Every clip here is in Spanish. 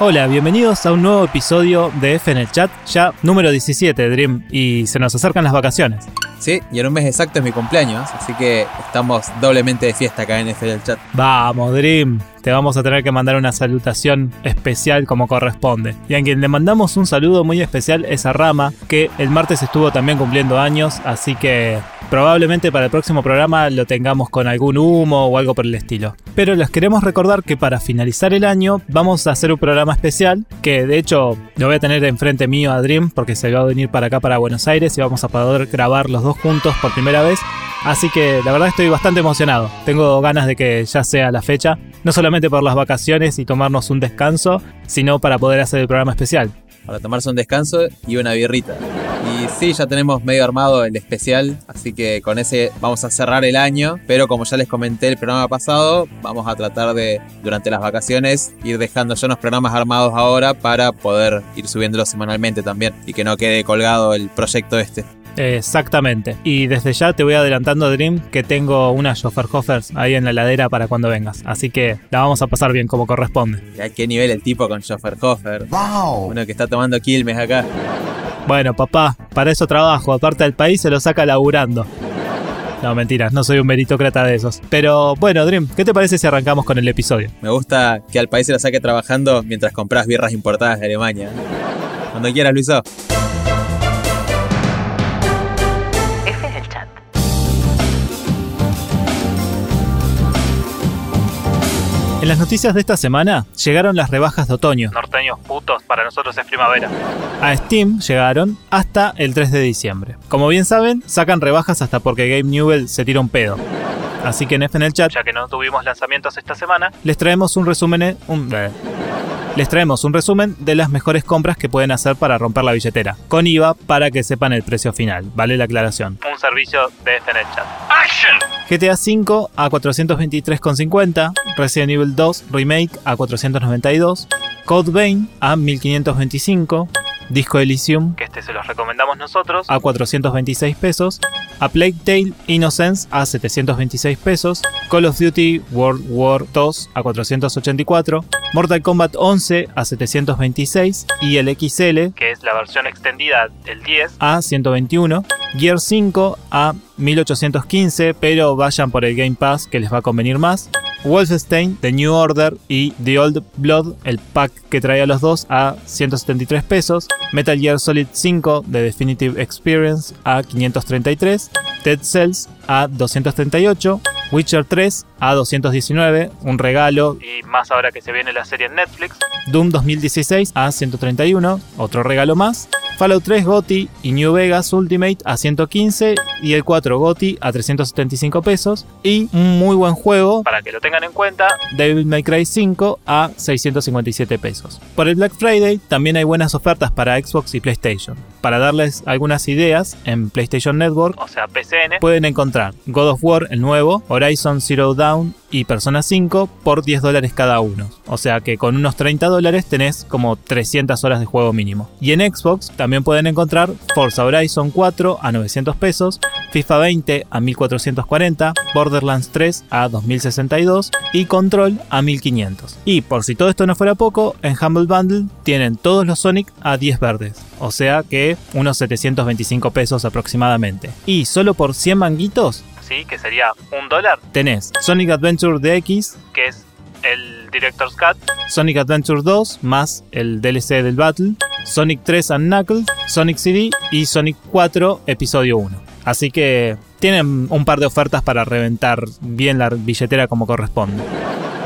Hola, bienvenidos a un nuevo episodio de F en el chat, ya número 17, Dream, y se nos acercan las vacaciones. Sí, y en un mes exacto es mi cumpleaños, así que estamos doblemente de fiesta acá en F del chat. Vamos, Dream, te vamos a tener que mandar una salutación especial como corresponde. Y a quien le mandamos un saludo muy especial es a Rama, que el martes estuvo también cumpliendo años, así que probablemente para el próximo programa lo tengamos con algún humo o algo por el estilo. Pero les queremos recordar que para finalizar el año vamos a hacer un programa especial, que de hecho lo voy a tener enfrente mío a Dream, porque se va a venir para acá, para Buenos Aires, y vamos a poder grabar los dos juntos por primera vez. Así que la verdad estoy bastante emocionado. Tengo ganas de que ya sea la fecha, no solamente por las vacaciones y tomarnos un descanso, sino para poder hacer el programa especial. Para tomarse un descanso y una birrita. Y sí, ya tenemos medio armado el especial, así que con ese vamos a cerrar el año. Pero como ya les comenté el programa pasado, vamos a tratar de, durante las vacaciones, ir dejando ya unos programas armados ahora para poder ir subiéndolos semanalmente también y que no quede colgado el proyecto este. Exactamente. Y desde ya te voy adelantando, Dream, que tengo unas Schofferhoffers ahí en la ladera para cuando vengas. Así que la vamos a pasar bien como corresponde. ¿Y a qué nivel el tipo con Schofferhofer? ¡Wow! Uno que está tomando Quilmes acá. Bueno, papá, para eso trabajo. Aparte del país se lo saca laburando. No, mentiras, no soy un meritócrata de esos. Pero bueno, Dream, ¿qué te parece si arrancamos con el episodio? Me gusta que al país se lo saque trabajando mientras compras birras importadas de Alemania. Cuando quieras, Luiso. En las noticias de esta semana llegaron las rebajas de otoño. Norteños putos, para nosotros es primavera. A Steam llegaron hasta el 3 de diciembre. Como bien saben, sacan rebajas hasta porque Game Newell se tira un pedo. Así que en F en el chat, ya que no tuvimos lanzamientos esta semana, les traemos un resumen, un, eh, les traemos un resumen de las mejores compras que pueden hacer para romper la billetera, con IVA para que sepan el precio final, vale la aclaración. Un servicio de F en el chat. GTA V a 423,50, Resident Evil 2 Remake a 492, Code Vein a 1525, Disco Elysium, que este se los recomendamos nosotros, a 426 pesos, A Plague Tale Innocence a 726 pesos, Call of Duty World War 2 a 484, Mortal Kombat 11 a 726 y el XL, que es la versión extendida del 10, a 121, Gear 5 a 1815, pero vayan por el Game Pass que les va a convenir más. Wolfenstein, The New Order y The Old Blood, el pack que traía los dos, a 173 pesos. Metal Gear Solid 5 de Definitive Experience a 533. Dead Cells a 238. Witcher 3 a 219, un regalo y más ahora que se viene la serie en Netflix. Doom 2016 a 131, otro regalo más. Fallout 3 GOTI y New Vegas Ultimate a 115 y el 4 GOTI a 375 pesos. Y un muy buen juego, para que lo tengan en cuenta, Devil May Cry 5 a 657 pesos. Por el Black Friday también hay buenas ofertas para Xbox y PlayStation. Para darles algunas ideas, en PlayStation Network, o sea PCN, pueden encontrar God of War, el nuevo, Horizon Zero Dawn y Persona 5 por 10 dólares cada uno. O sea que con unos 30 dólares tenés como 300 horas de juego mínimo. Y en Xbox también pueden encontrar Forza Horizon 4 a 900 pesos, FIFA 20 a 1440, Borderlands 3 a 2062 y Control a 1500. Y por si todo esto no fuera poco, en Humble Bundle tienen todos los Sonic a 10 verdes. O sea que unos 725 pesos aproximadamente. Y solo por 100 manguitos ¿sí? que sería un dólar, tenés Sonic Adventure DX, que es el Director's Cut, Sonic Adventure 2 más el DLC del Battle, Sonic 3 and Knuckles, Sonic CD y Sonic 4 Episodio 1. Así que tienen un par de ofertas para reventar bien la billetera como corresponde.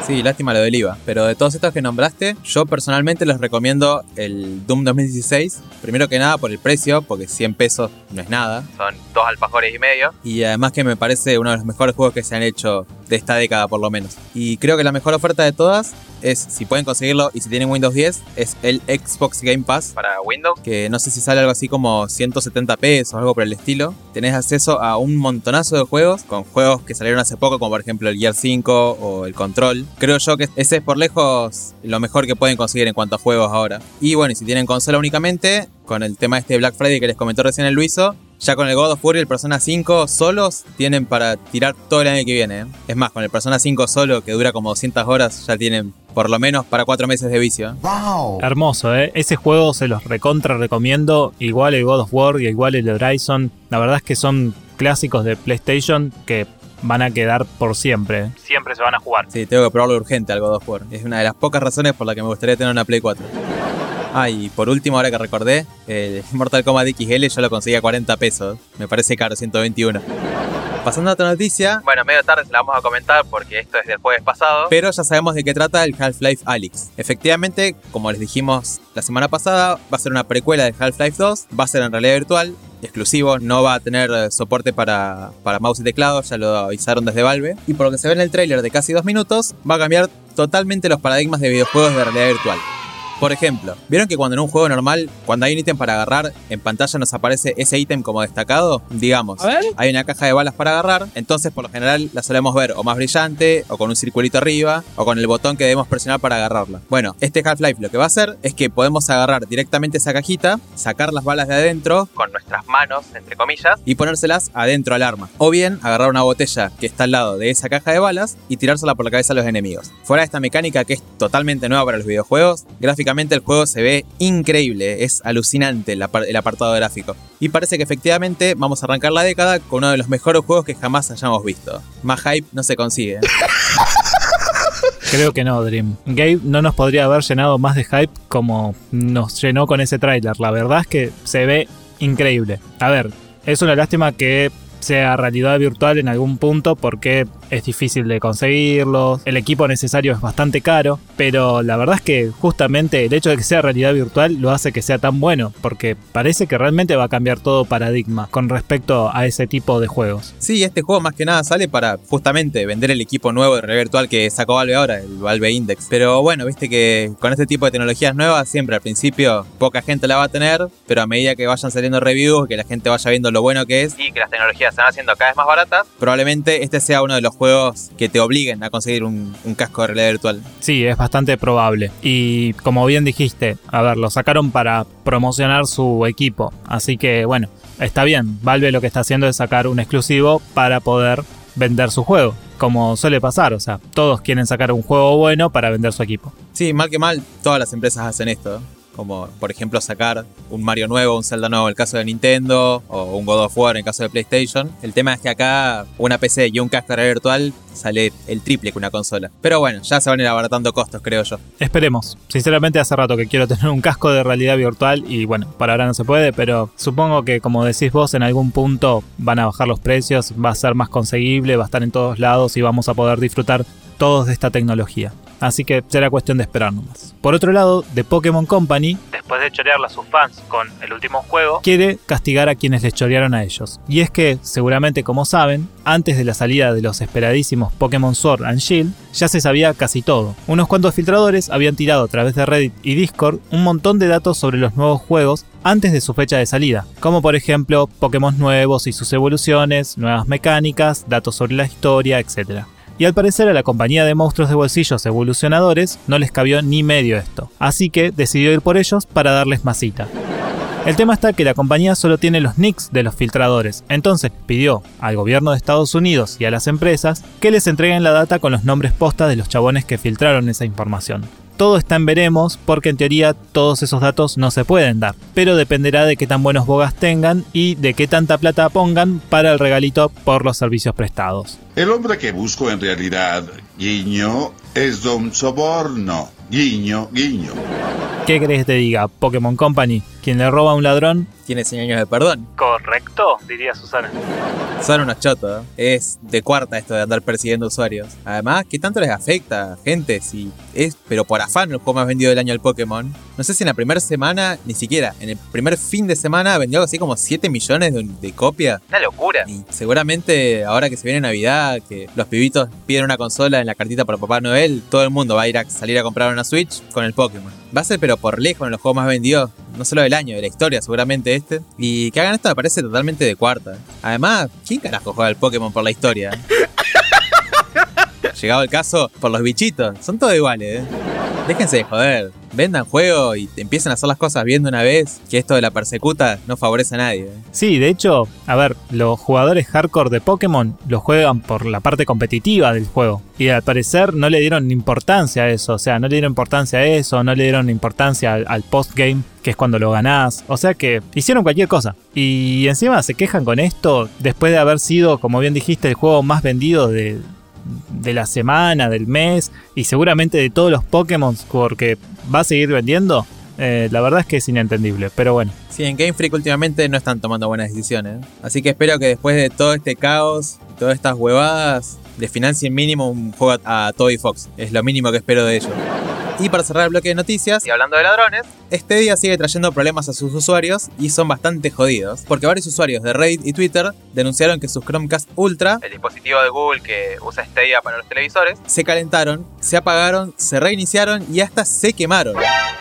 Sí, lástima lo del IVA. Pero de todos estos que nombraste, yo personalmente les recomiendo el Doom 2016. Primero que nada por el precio, porque 100 pesos no es nada. Son dos alfajores y medio. Y además que me parece uno de los mejores juegos que se han hecho de esta década por lo menos. Y creo que la mejor oferta de todas es, si pueden conseguirlo y si tienen Windows 10, es el Xbox Game Pass para Windows, que no sé si sale algo así como 170 pesos o algo por el estilo. Tenés acceso a un montonazo de juegos, con juegos que salieron hace poco, como por ejemplo el Gear 5 o el Control. Creo yo que ese es por lejos lo mejor que pueden conseguir en cuanto a juegos ahora. Y bueno, y si tienen consola únicamente, con el tema este Black Friday que les comentó recién el Luiso, ya con el God of War y el Persona 5 solos tienen para tirar todo el año que viene. ¿eh? Es más, con el Persona 5 solo, que dura como 200 horas, ya tienen por lo menos para cuatro meses de vicio. ¡Wow! Hermoso, ¿eh? Ese juego se los recontra recomiendo. Igual el God of War y igual el Horizon. La verdad es que son clásicos de PlayStation que van a quedar por siempre. Siempre se van a jugar. Sí, tengo que probarlo urgente al God of War. Es una de las pocas razones por las que me gustaría tener una Play 4. Ah, y por último, ahora que recordé, el Mortal Kombat XL yo lo conseguí a 40 pesos. Me parece caro, 121. Pasando a otra noticia, bueno, medio tarde se la vamos a comentar porque esto es del jueves pasado, pero ya sabemos de qué trata el Half-Life Alyx. Efectivamente, como les dijimos la semana pasada, va a ser una precuela de Half-Life 2, va a ser en realidad virtual, exclusivo, no va a tener eh, soporte para, para mouse y teclado, ya lo avisaron desde Valve. Y por lo que se ve en el tráiler de casi dos minutos, va a cambiar totalmente los paradigmas de videojuegos de realidad virtual. Por ejemplo, ¿vieron que cuando en un juego normal, cuando hay un ítem para agarrar, en pantalla nos aparece ese ítem como destacado? Digamos, hay una caja de balas para agarrar, entonces por lo general la solemos ver o más brillante, o con un circulito arriba, o con el botón que debemos presionar para agarrarla. Bueno, este Half-Life lo que va a hacer es que podemos agarrar directamente esa cajita, sacar las balas de adentro con nuestras manos, entre comillas, y ponérselas adentro al arma. O bien agarrar una botella que está al lado de esa caja de balas y tirársela por la cabeza a los enemigos. Fuera de esta mecánica que es totalmente nueva para los videojuegos, gráficamente el juego se ve increíble, es alucinante el, apartado gráfico. Y parece que efectivamente vamos a arrancar la década con uno de los mejores juegos que jamás hayamos visto. Más hype no se consigue. Creo que no, Dream. Gabe no nos podría haber llenado más de hype como nos llenó con ese tráiler. La verdad es que se ve increíble. A ver, es una lástima que sea realidad virtual en algún punto porque es difícil de conseguirlo, el equipo necesario es bastante caro, pero la verdad es que justamente el hecho de que sea realidad virtual lo hace que sea tan bueno, porque parece que realmente va a cambiar todo paradigma con respecto a ese tipo de juegos. Sí, este juego más que nada sale para justamente vender el equipo nuevo de realidad virtual que sacó Valve ahora, el Valve Index. Pero bueno, viste que con este tipo de tecnologías nuevas siempre al principio poca gente la va a tener, pero a medida que vayan saliendo reviews, que la gente vaya viendo lo bueno que es y que las tecnologías van haciendo cada vez más baratas, probablemente este sea uno de los juegos que te obliguen a conseguir un, casco de realidad virtual. Sí, es bastante probable. Y como bien dijiste, a ver, lo sacaron para promocionar su equipo. Así que bueno, está bien. Valve lo que está haciendo es sacar un exclusivo para poder vender su juego. Como suele pasar, o sea, todos quieren sacar un juego bueno para vender su equipo. Sí, mal que mal, todas las empresas hacen esto como por ejemplo sacar un Mario nuevo, un Zelda nuevo en el caso de Nintendo, o un God of War en el caso de PlayStation. El tema es que acá una PC y un casco virtual sale el triple que una consola. Pero bueno, ya se van a ir abaratando costos, creo yo. Esperemos. Sinceramente hace rato que quiero tener un casco de realidad virtual y bueno, para ahora no se puede, pero supongo que como decís vos, en algún punto van a bajar los precios, va a ser más conseguible, va a estar en todos lados y vamos a poder disfrutar todos de esta tecnología así que será cuestión de esperar nomás. Por otro lado, The Pokémon Company, después de chorearle a sus fans con el último juego, quiere castigar a quienes les chorearon a ellos. Y es que, seguramente como saben, antes de la salida de los esperadísimos Pokémon Sword and Shield, ya se sabía casi todo. Unos cuantos filtradores habían tirado a través de Reddit y Discord un montón de datos sobre los nuevos juegos antes de su fecha de salida, como por ejemplo Pokémon nuevos y sus evoluciones, nuevas mecánicas, datos sobre la historia, etc y al parecer a la compañía de monstruos de bolsillos evolucionadores no les cabió ni medio esto, así que decidió ir por ellos para darles masita. El tema está que la compañía solo tiene los nicks de los filtradores, entonces pidió al gobierno de Estados Unidos y a las empresas que les entreguen la data con los nombres postas de los chabones que filtraron esa información todo está en veremos porque en teoría todos esos datos no se pueden dar, pero dependerá de qué tan buenos bogas tengan y de qué tanta plata pongan para el regalito por los servicios prestados. El hombre que busco en realidad, guiño, es Don Soborno. Guiño, guiño. ¿Qué crees que te diga, Pokémon Company? Quien le roba a un ladrón tiene 100 años de perdón. Correcto, diría Susana. Son unos chotos. ¿eh? Es de cuarta esto de andar persiguiendo usuarios. Además, ¿qué tanto les afecta, gente? Si es, pero por afán, el juego más vendido del año del Pokémon. No sé si en la primera semana, ni siquiera, en el primer fin de semana vendió algo así como 7 millones de, copias. Una locura. Y seguramente ahora que se viene Navidad, que los pibitos piden una consola en la cartita para Papá Noel, todo el mundo va a ir a salir a comprar una Switch con el Pokémon. Va a ser pero por lejos en los juegos más vendidos, no solo del año, de la historia seguramente este. Y que hagan esto me parece totalmente de cuarta. Además, ¿quién carajo juega el Pokémon por la historia? Llegado el caso, por los bichitos. Son todos iguales, ¿eh? Déjense de joder. Vendan juego y empiecen a hacer las cosas bien de una vez. Que esto de la persecuta no favorece a nadie. ¿eh? Sí, de hecho, a ver, los jugadores hardcore de Pokémon lo juegan por la parte competitiva del juego. Y al parecer no le dieron importancia a eso. O sea, no le dieron importancia a eso, no le dieron importancia al, al postgame, que es cuando lo ganás. O sea que hicieron cualquier cosa. Y encima se quejan con esto después de haber sido, como bien dijiste, el juego más vendido de, de la semana, del mes y seguramente de todos los Pokémon porque va a seguir vendiendo. Eh, la verdad es que es inentendible, pero bueno. Sí, en Game Freak últimamente no están tomando buenas decisiones. Así que espero que después de todo este caos todas estas huevadas, le financien mínimo un juego a Toby Fox. Es lo mínimo que espero de ellos. Y para cerrar el bloque de noticias, y hablando de ladrones, este día sigue trayendo problemas a sus usuarios y son bastante jodidos, porque varios usuarios de Reddit y Twitter denunciaron que sus Chromecast Ultra, el dispositivo de Google que usa Stadia para los televisores, se calentaron, se apagaron, se reiniciaron y hasta se quemaron.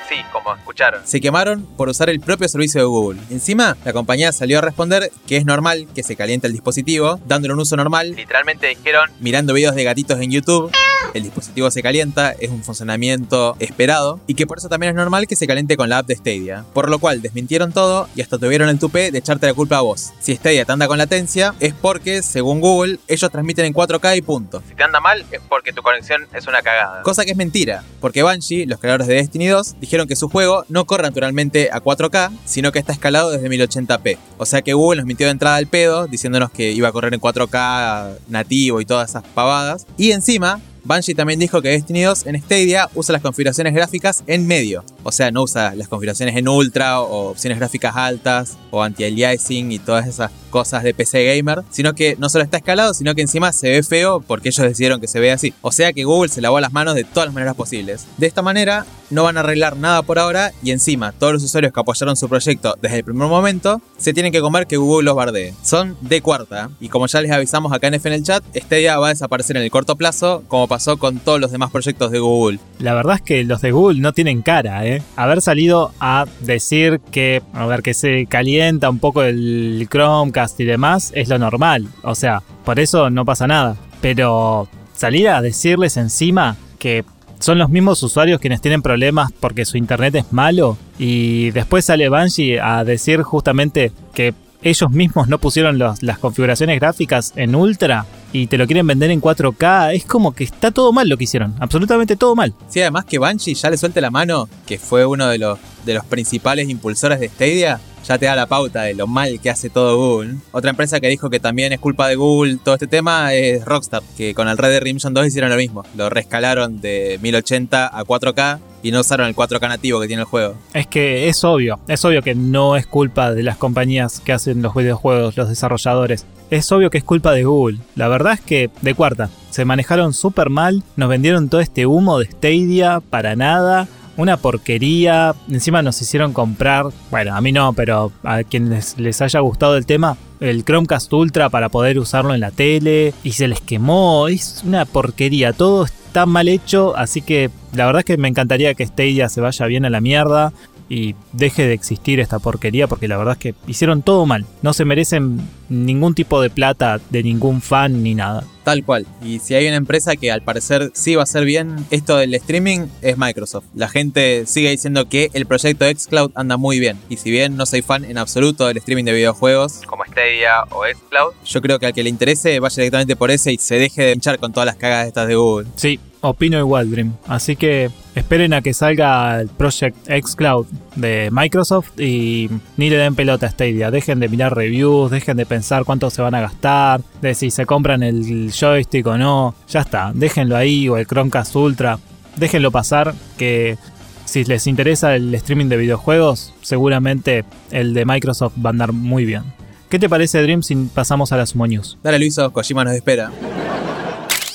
Sí, como escucharon. Se quemaron por usar el propio servicio de Google. Encima, la compañía salió a responder que es normal que se caliente el dispositivo, dándole un uso normal. Literalmente dijeron, mirando videos de gatitos en YouTube, el dispositivo se calienta, es un funcionamiento esperado, y que por eso también es normal que se caliente con la app de Stadia. Por lo cual desmintieron todo y hasta tuvieron el tupé de echarte la culpa a vos. Si Stadia te anda con latencia, es porque, según Google, ellos transmiten en 4K y punto. Si te anda mal, es porque tu conexión es una cagada. Cosa que es mentira, porque Banshee, los creadores de Destiny 2, dijeron que su juego no corre naturalmente a 4K, sino que está escalado desde 1080p. O sea que Google nos mintió de entrada al pedo, diciéndonos que iba a correr en 4K nativo y todas esas pavadas. Y encima, Bungie también dijo que Destiny 2 en Stadia usa las configuraciones gráficas en medio. O sea, no usa las configuraciones en ultra o opciones gráficas altas o anti-aliasing y todas esas cosas de PC gamer, sino que no solo está escalado, sino que encima se ve feo porque ellos decidieron que se vea así. O sea que Google se lavó las manos de todas las maneras posibles. De esta manera, no van a arreglar nada por ahora y encima todos los usuarios que apoyaron su proyecto desde el primer momento se tienen que comer que Google los bardee. Son de cuarta y como ya les avisamos acá en F en el chat, Stadia va a desaparecer en el corto plazo como pasó con todos los demás proyectos de Google. La verdad es que los de Google no tienen cara, ¿eh? Haber salido a decir que, a ver, que se calienta un poco el Chromecast y demás es lo normal. O sea, por eso no pasa nada. Pero salir a decirles encima que son los mismos usuarios quienes tienen problemas porque su internet es malo y después sale Banshee a decir justamente que ellos mismos no pusieron las configuraciones gráficas en ultra y te lo quieren vender en 4K, es como que está todo mal lo que hicieron, absolutamente todo mal. Sí, además que Banshee ya le suelte la mano, que fue uno de los, de los principales impulsores de Stadia, ya te da la pauta de lo mal que hace todo Google. Otra empresa que dijo que también es culpa de Google todo este tema es Rockstar, que con el Red Dead Redemption 2 hicieron lo mismo. Lo rescalaron de 1080 a 4K y no usaron el 4K nativo que tiene el juego. Es que es obvio, es obvio que no es culpa de las compañías que hacen los videojuegos, los desarrolladores. Es obvio que es culpa de Google. La verdad es que, de cuarta, se manejaron súper mal, nos vendieron todo este humo de Stadia para nada. Una porquería, encima nos hicieron comprar, bueno, a mí no, pero a quienes les haya gustado el tema, el Chromecast Ultra para poder usarlo en la tele y se les quemó, es una porquería, todo está mal hecho, así que la verdad es que me encantaría que Stadia se vaya bien a la mierda y deje de existir esta porquería porque la verdad es que hicieron todo mal, no se merecen ningún tipo de plata de ningún fan ni nada. Tal cual. Y si hay una empresa que al parecer sí va a hacer bien esto del streaming, es Microsoft. La gente sigue diciendo que el proyecto xCloud anda muy bien. Y si bien no soy fan en absoluto del streaming de videojuegos, como Stadia o xCloud, yo creo que al que le interese vaya directamente por ese y se deje de hinchar con todas las cagas estas de Google. Sí, opino igual, Dream. Así que esperen a que salga el Project xCloud de Microsoft y ni le den pelota a Stadia. Dejen de mirar reviews, dejen de pensar cuánto se van a gastar, de si se compran el joystick o no. Ya está, déjenlo ahí o el Chromecast Ultra. Déjenlo pasar que si les interesa el streaming de videojuegos, seguramente el de Microsoft va a andar muy bien. ¿Qué te parece, Dream, si pasamos a la Sumo News? Dale Luiso, Kojima nos espera.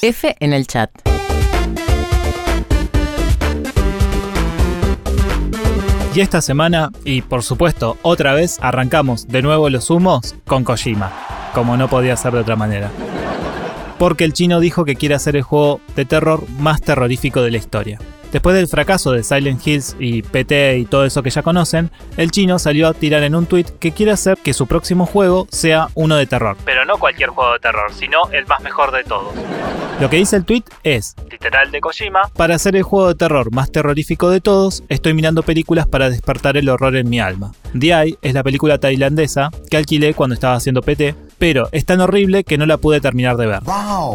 F en el chat. Y esta semana, y por supuesto otra vez, arrancamos de nuevo los humos con Kojima, como no podía ser de otra manera. Porque el chino dijo que quiere hacer el juego de terror más terrorífico de la historia. Después del fracaso de Silent Hills y PT y todo eso que ya conocen, el chino salió a tirar en un tweet que quiere hacer que su próximo juego sea uno de terror. Pero no cualquier juego de terror, sino el más mejor de todos. Lo que dice el tweet es, literal de Kojima, para hacer el juego de terror más terrorífico de todos, estoy mirando películas para despertar el horror en mi alma. The Eye es la película tailandesa que alquilé cuando estaba haciendo PT, pero es tan horrible que no la pude terminar de ver.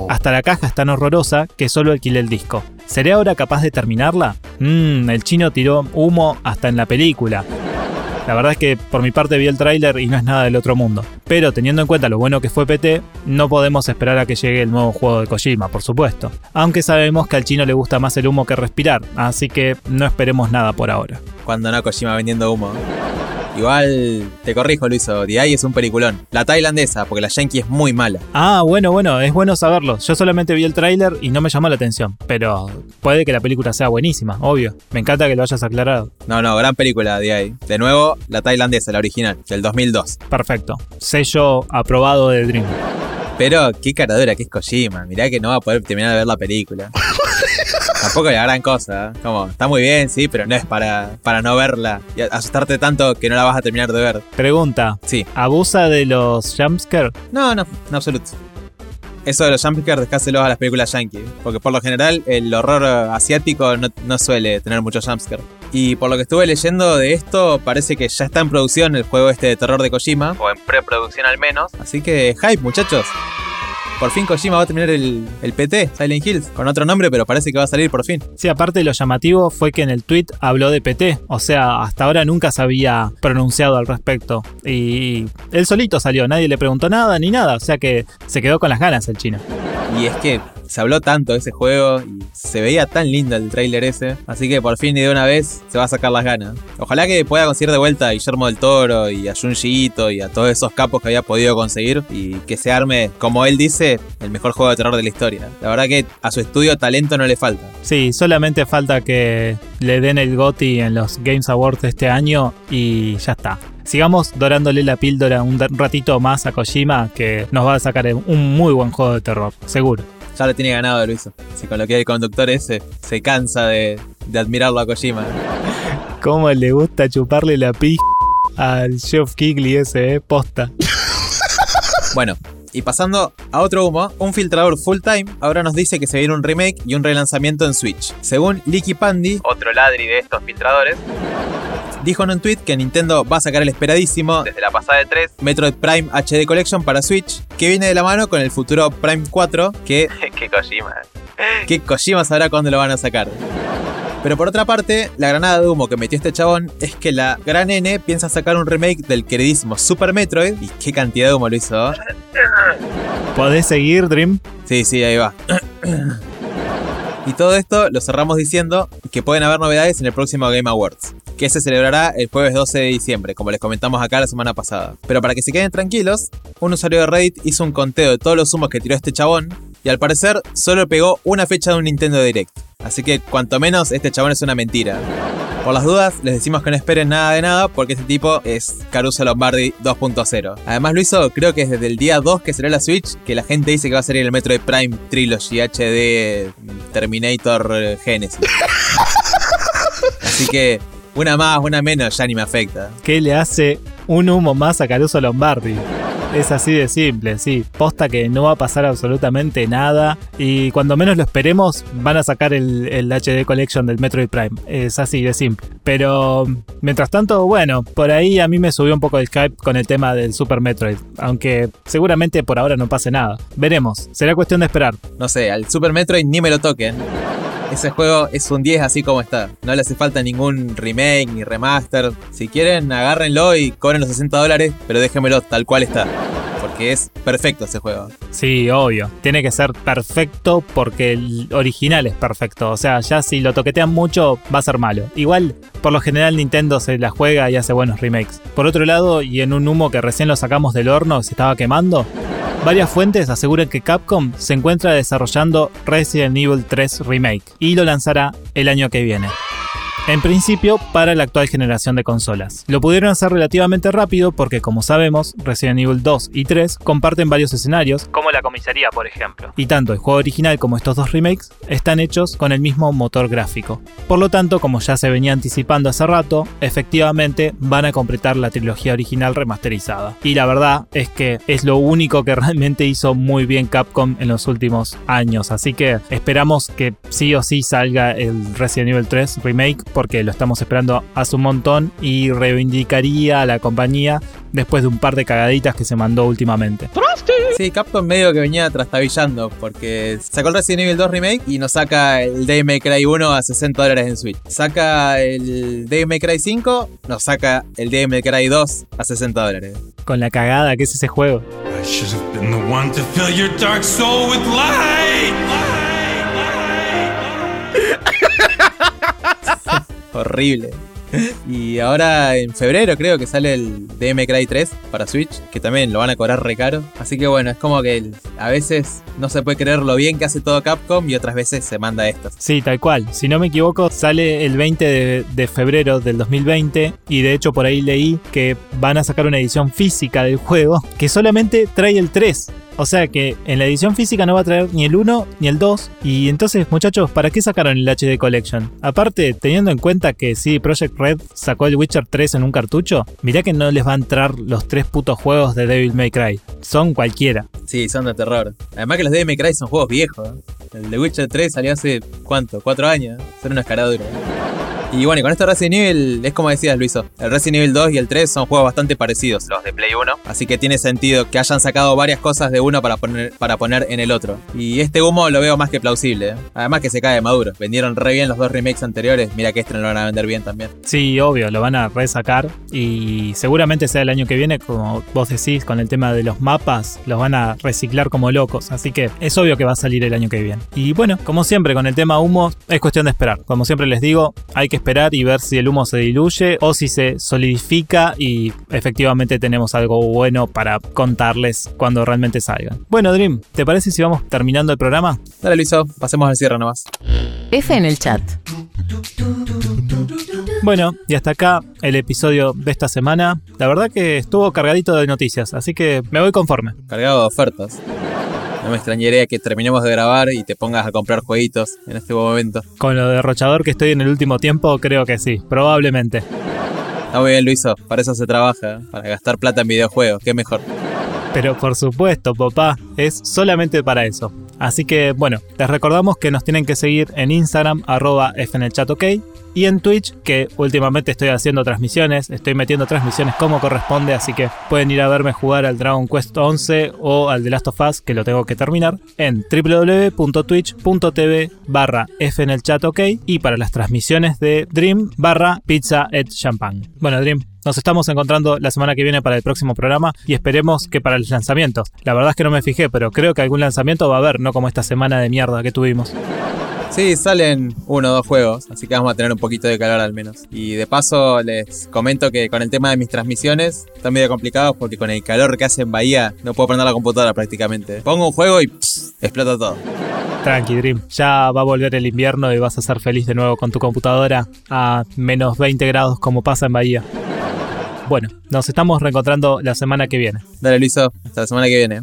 Hasta la caja es tan horrorosa que solo alquilé el disco. ¿Seré ahora capaz de terminarla? Mmm, el chino tiró humo hasta en la película. La verdad es que por mi parte vi el tráiler y no es nada del otro mundo. Pero teniendo en cuenta lo bueno que fue PT, no podemos esperar a que llegue el nuevo juego de Kojima, por supuesto. Aunque sabemos que al chino le gusta más el humo que respirar, así que no esperemos nada por ahora. Cuando no Kojima vendiendo humo. Igual, te corrijo, Luiso, The es un peliculón. La tailandesa, porque la yankee es muy mala. Ah, bueno, bueno, es bueno saberlo. Yo solamente vi el tráiler y no me llamó la atención, pero puede que la película sea buenísima, obvio. Me encanta que lo hayas aclarado. No, no, gran película The De nuevo, la tailandesa, la original, del 2002. Perfecto. Sello aprobado de Dream. Pero qué caradura que es Kojima. Mirá que no va a poder terminar de ver la película. Tampoco es la gran cosa. ¿eh? Como, está muy bien, sí, pero no es para, para no verla y asustarte tanto que no la vas a terminar de ver. Pregunta. Sí. ¿Abusa de los jumpscares? No, no, en absoluto. Eso de los jumpscares, descáselos a las películas yankee. Porque por lo general el horror asiático no, no suele tener muchos jumpscares. Y por lo que estuve leyendo de esto, parece que ya está en producción el juego este de terror de Kojima. O en preproducción al menos. Así que hype, muchachos. Por fin Kojima va a terminar el, el, PT, Silent Hills, con otro nombre, pero parece que va a salir por fin. Sí, aparte lo llamativo fue que en el tweet habló de PT, o sea, hasta ahora nunca se había pronunciado al respecto. Y él solito salió, nadie le preguntó nada ni nada, o sea que se quedó con las ganas el chino. Y es que se habló tanto de ese juego y se veía tan lindo el trailer ese. Así que por fin y de una vez se va a sacar las ganas. Ojalá que pueda conseguir de vuelta a Guillermo del Toro y a Junji Ito y a todos esos capos que había podido conseguir y que se arme, como él dice, el mejor juego de terror de la historia. La verdad que a su estudio talento no le falta. Sí, solamente falta que le den el GOTY en los Games Awards este año y ya está sigamos dorándole la píldora un ratito más a Kojima, que nos va a sacar un muy buen juego de terror, seguro. Ya lo tiene ganado Luiso. Si con lo que el conductor ese se cansa de, admirarlo a Kojima. ¿Cómo le gusta chuparle la pi al Chef Kigley ese, eh? Posta. Bueno, y pasando a otro humo, un filtrador full time ahora nos dice que se viene un remake y un relanzamiento en Switch. Según Licky Pandy, otro ladri de estos filtradores, dijo en un tweet que Nintendo va a sacar el esperadísimo, desde la pasada de 3, Metroid Prime HD Collection para Switch, que viene de la mano con el futuro Prime 4, que... ¡Qué Kojima! ¿Qué Kojima sabrá cuándo lo van a sacar? Pero por otra parte, la granada de humo que metió este chabón es que la gran N piensa sacar un remake del queridísimo Super Metroid. ¿Y qué cantidad de humo lo hizo? ¿Podés seguir, Dream? Sí, sí, ahí va. Y todo esto lo cerramos diciendo que pueden haber novedades en el próximo Game Awards, que se celebrará el jueves 12 de diciembre, como les comentamos acá la semana pasada. Pero para que se queden tranquilos, un usuario de Reddit hizo un conteo de todos los humos que tiró este chabón y al parecer solo pegó una fecha de un Nintendo Direct. Así que cuanto menos este chabón es una mentira. Por las dudas, les decimos que no esperen nada de nada porque este tipo es Caruso Lombardi 2.0. Además lo hizo, creo que es desde el día 2 que será la Switch, que la gente dice que va a salir el Metro de Prime Trilogy HD Terminator eh, Genesis. Así que una más, una menos, ya ni me afecta. ¿Qué le hace un humo más a Caruso Lombardi? Es así de simple, sí. Posta que no va a pasar absolutamente nada. Y cuando menos lo esperemos, van a sacar el, HD Collection del Metroid Prime. Es así de simple. Pero mientras tanto, bueno, por ahí a mí me subió un poco el Skype con el tema del Super Metroid. Aunque seguramente por ahora no pase nada. Veremos. Será cuestión de esperar. No sé, al Super Metroid ni me lo toquen. Ese juego es un 10 así como está. No le hace falta ningún remake ni remaster. Si quieren, agárrenlo y cobren los 60 dólares, pero déjenmelo tal cual está. Porque es perfecto ese juego. Sí, obvio. Tiene que ser perfecto porque el original es perfecto. O sea, ya si lo toquetean mucho, va a ser malo. Igual, por lo general, Nintendo se la juega y hace buenos remakes. Por otro lado, y en un humo que recién lo sacamos del horno, se estaba quemando, Varias fuentes aseguran que Capcom se encuentra desarrollando Resident Evil 3 Remake y lo lanzará el año que viene. En principio para la actual generación de consolas. Lo pudieron hacer relativamente rápido porque como sabemos, Resident Evil 2 y 3 comparten varios escenarios, como la comisaría por ejemplo, y tanto el juego original como estos dos remakes están hechos con el mismo motor gráfico. Por lo tanto, como ya se venía anticipando hace rato, efectivamente van a completar la trilogía original remasterizada. Y la verdad es que es lo único que realmente hizo muy bien Capcom en los últimos años, así que esperamos que sí o sí salga el Resident Evil 3 remake porque lo estamos esperando hace un montón y reivindicaría a la compañía después de un par de cagaditas que se mandó últimamente. Sí, Capcom medio que venía trastabillando porque sacó el Resident Evil 2 Remake y nos saca el Devil May Cry 1 a 60 dólares en Switch. Saca el Devil May Cry 5, nos saca el Devil May Cry 2 a 60 dólares. Con la cagada que es ese juego. Horrible. Y ahora en febrero creo que sale el DM Cry 3 para Switch, que también lo van a cobrar re caro. Así que bueno, es como que a veces no se puede creer lo bien que hace todo Capcom y otras veces se manda estas. Sí, tal cual. Si no me equivoco, sale el 20 de, de febrero del 2020 y de hecho por ahí leí que van a sacar una edición física del juego que solamente trae el 3. O sea que en la edición física no va a traer ni el 1 ni el 2. Y entonces, muchachos, ¿para qué sacaron el HD Collection? Aparte, teniendo en cuenta que sí, Project Red sacó el Witcher 3 en un cartucho, mirá que no les va a entrar los tres putos juegos de Devil May Cry. Son cualquiera. Sí, son de terror. Además que los DM Cry son juegos viejos. ¿eh? El de Witcher 3 salió hace, ¿cuánto? ¿Cuatro años? Son una escaradura. Y bueno, con este Resident Evil, es como decías, Luiso. El Resident Evil 2 y el 3 son juegos bastante parecidos, los de Play 1. Así que tiene sentido que hayan sacado varias cosas de uno para poner, para poner en el otro. Y este humo lo veo más que plausible. ¿eh? Además que se cae maduro. Vendieron re bien los dos remakes anteriores. Mira que este no lo van a vender bien también. Sí, obvio, lo van a resacar y seguramente sea el año que viene, como vos decís, con el tema de los mapas, los van a reciclar como locos, así que es obvio que va a salir el año que viene. Y bueno, como siempre con el tema humo, es cuestión de esperar. Como siempre les digo, hay que esperar y ver si el humo se diluye o si se solidifica y efectivamente tenemos algo bueno para contarles cuando realmente salgan. Bueno, Dream, ¿te parece si vamos terminando el programa? Dale, Luiso, pasemos al cierre nomás. F en el chat. Bueno, y hasta acá el episodio de esta semana. La verdad que estuvo cargadito de noticias, así que me voy conforme. Cargado de ofertas. No me extrañaría que terminemos de grabar y te pongas a comprar jueguitos en este momento. Con lo derrochador que estoy en el último tiempo, creo que sí, probablemente. Está muy bien, Luiso. Para eso se trabaja. ¿eh? Para gastar plata en videojuegos. Qué mejor. Pero por supuesto, papá, es solamente para eso. Así que bueno, les recordamos que nos tienen que seguir en Instagram, arroba fnelchatok, y en Twitch, que últimamente estoy haciendo transmisiones, estoy metiendo transmisiones como corresponde, así que pueden ir a verme jugar al Dragon Quest 11 o al The Last of Us, que lo tengo que terminar, en www.twitch.tv barra fnelchatok y para las transmisiones de Dream barra pizza et champagne. Bueno, Dream, nos estamos encontrando la semana que viene para el próximo programa y esperemos que para los lanzamientos. La verdad es que no me fijé, pero creo que algún lanzamiento va a haber, no como esta semana de mierda que tuvimos. Sí, salen uno o dos juegos, así que vamos a tener un poquito de calor al menos. Y de paso les comento que con el tema de mis transmisiones están medio complicados porque con el calor que hace en Bahía no puedo prender la computadora prácticamente. Pongo un juego y pss, explota todo. Tranqui, Dream. Ya va a volver el invierno y vas a ser feliz de nuevo con tu computadora a menos 20 grados como pasa en Bahía. Bueno, nos estamos reencontrando la semana que viene. Dale Luiso, hasta la semana que viene.